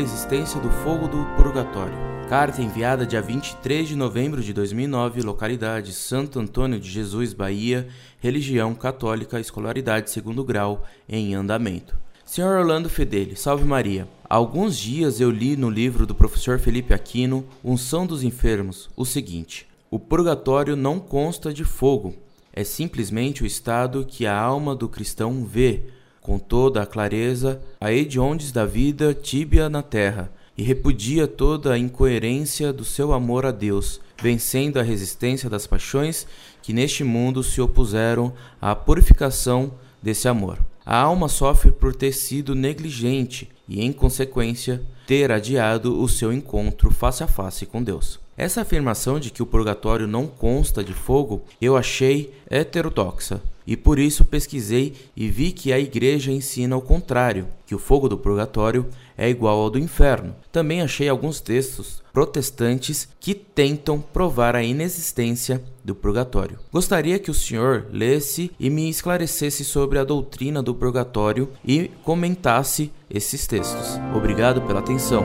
existência do fogo do purgatório. Carta enviada dia 23 de novembro de 2009, localidade Santo Antônio de Jesus, Bahia, religião católica, escolaridade segundo grau, em andamento. Senhor Orlando Fedeli, salve Maria. Há alguns dias eu li no livro do professor Felipe Aquino, Unção dos Enfermos, o seguinte: O purgatório não consta de fogo, é simplesmente o estado que a alma do cristão vê, com toda a clareza, a hediondes da vida tíbia na terra, e repudia toda a incoerência do seu amor a Deus, vencendo a resistência das paixões que neste mundo se opuseram à purificação desse amor. A alma sofre por ter sido negligente e, em consequência, ter adiado o seu encontro face a face com Deus. Essa afirmação de que o purgatório não consta de fogo eu achei heterodoxa e por isso pesquisei e vi que a igreja ensina o contrário, que o fogo do purgatório é igual ao do inferno. Também achei alguns textos protestantes que tentam provar a inexistência do purgatório. Gostaria que o senhor lesse e me esclarecesse sobre a doutrina do purgatório e comentasse esses textos. Obrigado pela atenção.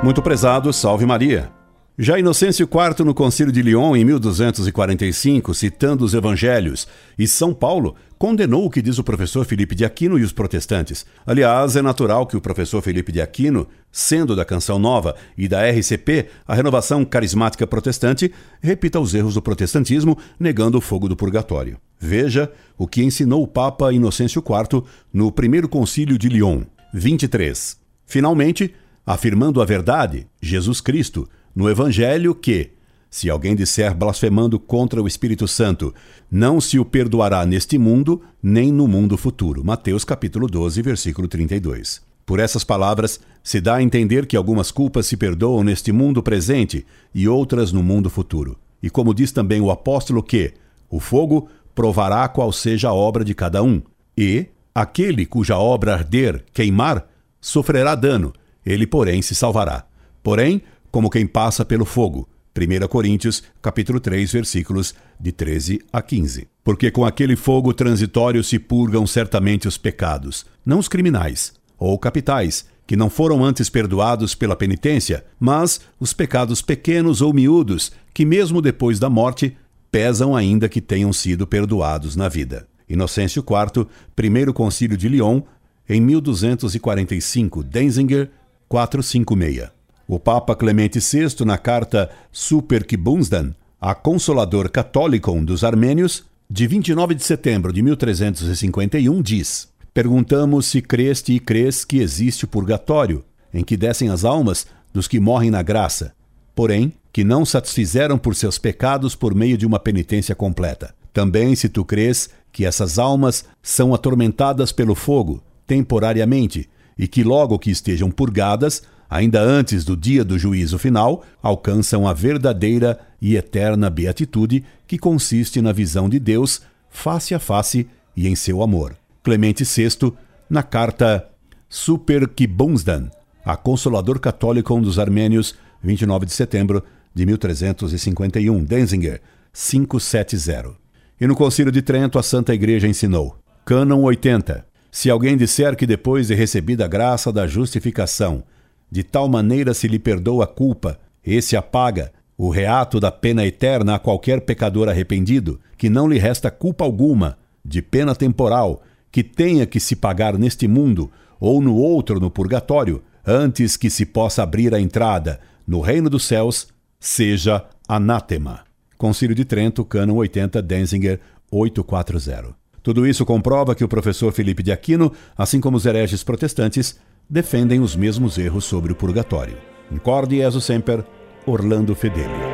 Muito prezado, salve Maria. Já Inocêncio IV, no Concílio de Lyon, em 1245, citando os evangelhos, e São Paulo, condenou o que diz o professor Felipe de Aquino e os protestantes. Aliás, é natural que o professor Felipe de Aquino, sendo da Canção Nova e da RCP, a renovação carismática protestante, repita os erros do protestantismo, negando o fogo do purgatório. Veja o que ensinou o Papa Inocêncio IV no primeiro Concílio de Lyon. 23. Finalmente, afirmando a verdade, Jesus Cristo, no Evangelho que, se alguém disser blasfemando contra o Espírito Santo, não se o perdoará neste mundo, nem no mundo futuro. Mateus capítulo 12, versículo 32. Por essas palavras, se dá a entender que algumas culpas se perdoam neste mundo presente e outras no mundo futuro. E como diz também o apóstolo que o fogo provará qual seja a obra de cada um, e aquele cuja obra arder, queimar, sofrerá dano, ele porém se salvará. Porém, como quem passa pelo fogo. 1 Coríntios, capítulo 3, versículos de 13 a 15. Porque com aquele fogo transitório se purgam certamente os pecados, não os criminais ou capitais, que não foram antes perdoados pela penitência, mas os pecados pequenos ou miúdos, que mesmo depois da morte pesam ainda que tenham sido perdoados na vida. Inocêncio IV, Primeiro Concílio de Lyon, em 1245, Denzinger 456. O Papa Clemente VI, na carta Superkibundsdan, a Consolador Catholicon dos Armênios, de 29 de setembro de 1351, diz: Perguntamos se creste e crês que existe o purgatório, em que descem as almas dos que morrem na graça, porém, que não satisfizeram por seus pecados por meio de uma penitência completa. Também se tu crês que essas almas são atormentadas pelo fogo, temporariamente, e que logo que estejam purgadas, ainda antes do dia do juízo final, alcançam a verdadeira e eterna beatitude que consiste na visão de Deus face a face e em seu amor. Clemente VI, na carta Super a Consolador Católico dos Armênios, 29 de setembro de 1351, Denzinger, 570. E no Concílio de Trento, a Santa Igreja ensinou: Cânon 80. Se alguém disser que depois de recebida a graça da justificação, de tal maneira se lhe perdoa a culpa, esse apaga o reato da pena eterna a qualquer pecador arrependido, que não lhe resta culpa alguma, de pena temporal, que tenha que se pagar neste mundo ou no outro no purgatório, antes que se possa abrir a entrada no reino dos céus, seja anátema. Concílio de Trento, Cânon 80, Denzinger 840. Tudo isso comprova que o professor Felipe de Aquino, assim como os hereges protestantes, defendem os mesmos erros sobre o purgatório. Incorde Jesus Semper, Orlando Fedeli.